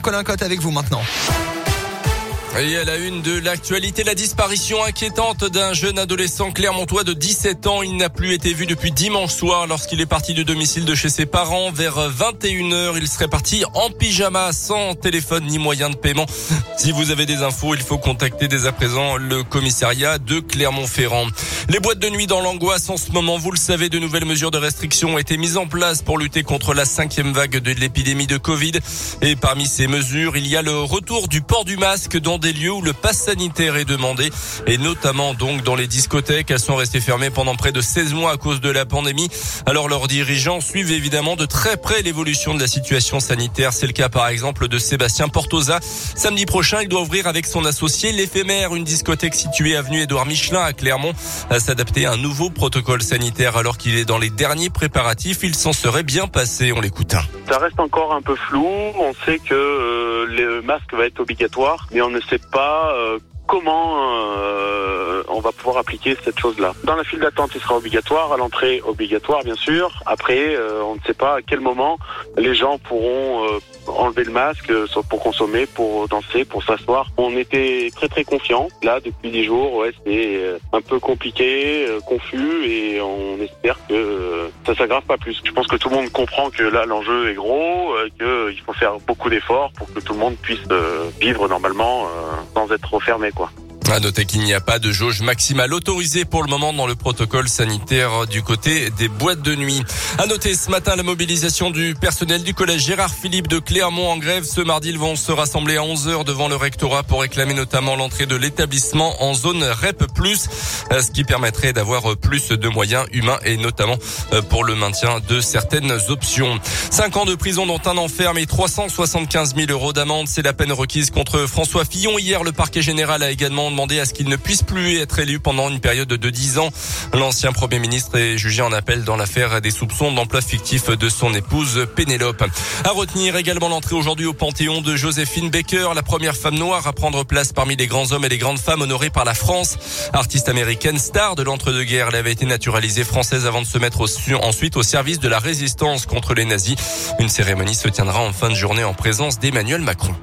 Colin Cotte avec vous maintenant. Et à la une de l'actualité, la disparition inquiétante d'un jeune adolescent clermontois de 17 ans. Il n'a plus été vu depuis dimanche soir lorsqu'il est parti du domicile de chez ses parents. Vers 21h, il serait parti en pyjama, sans téléphone ni moyen de paiement. Si vous avez des infos, il faut contacter dès à présent le commissariat de Clermont-Ferrand. Les boîtes de nuit dans l'angoisse en ce moment, vous le savez, de nouvelles mesures de restriction ont été mises en place pour lutter contre la cinquième vague de l'épidémie de Covid. Et parmi ces mesures, il y a le retour du port du masque dans des lieux où le pass sanitaire est demandé et notamment donc dans les discothèques. Elles sont restées fermées pendant près de 16 mois à cause de la pandémie. Alors leurs dirigeants suivent évidemment de très près l'évolution de la situation sanitaire. C'est le cas par exemple de Sébastien Portosa. Samedi prochain, il doit ouvrir avec son associé l'éphémère, une discothèque située avenue Édouard Michelin à Clermont, s'adapter à un nouveau protocole sanitaire alors qu'il est dans les derniers préparatifs. Il s'en serait bien passé. On l'écoute. Ça reste encore un peu flou. On sait que euh, le masque va être obligatoire, mais on ne sait pas euh, comment euh, on va pouvoir appliquer cette chose-là. Dans la file d'attente, il sera obligatoire, à l'entrée obligatoire bien sûr. Après, euh, on ne sait pas à quel moment les gens pourront euh, enlever le masque, pour consommer, pour danser, pour s'asseoir. On était très très confiants. Là, depuis dix jours, ouais, c'est un peu compliqué, confus, et on espère que ça s'aggrave pas plus. Je pense que tout le monde comprend que là, l'enjeu est gros, qu'il faut faire beaucoup d'efforts pour que tout le monde puisse vivre normalement sans être refermé. Quoi. À noter qu'il n'y a pas de jauge maximale autorisée pour le moment dans le protocole sanitaire du côté des boîtes de nuit. À noter ce matin la mobilisation du personnel du collège Gérard Philippe de Clermont en grève. Ce mardi, ils vont se rassembler à 11h devant le rectorat pour réclamer notamment l'entrée de l'établissement en zone REP+, ce qui permettrait d'avoir plus de moyens humains et notamment euh, pour le maintien de certaines options. Cinq ans de prison dont un enferme et 375 000 euros d'amende, c'est la peine requise contre François Fillon. Hier, le parquet général a également demandé à ce qu'il ne puisse plus être élu pendant une période de 10 ans. L'ancien Premier ministre est jugé en appel dans l'affaire des soupçons d'emploi fictif de son épouse Pénélope. À retenir également l'entrée aujourd'hui au Panthéon de Joséphine Baker, la première femme noire à prendre place parmi les grands hommes et les grandes femmes honorées par la France. Artiste américaine, star de l'entre-deux-guerres, elle avait été naturalisée française avant de se mettre ensuite au service de la résistance contre les nazis. Une cérémonie se tiendra en fin de journée en présence d'Emmanuel Macron.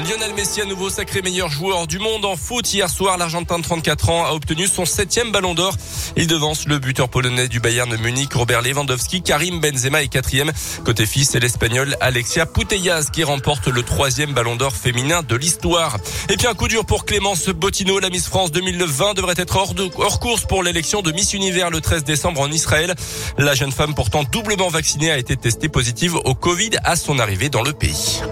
Lionel Messi, à nouveau sacré meilleur joueur du monde en foot. Hier soir, l'Argentin de 34 ans a obtenu son septième ballon d'or. Il devance le buteur polonais du Bayern de Munich, Robert Lewandowski. Karim Benzema est quatrième. Côté fils, c'est l'Espagnol Alexia Putellas qui remporte le troisième ballon d'or féminin de l'histoire. Et puis un coup dur pour Clémence Bottino. La Miss France 2020 devrait être hors, hors course pour l'élection de Miss Univers le 13 décembre en Israël. La jeune femme, pourtant doublement vaccinée, a été testée positive au Covid à son arrivée dans le pays.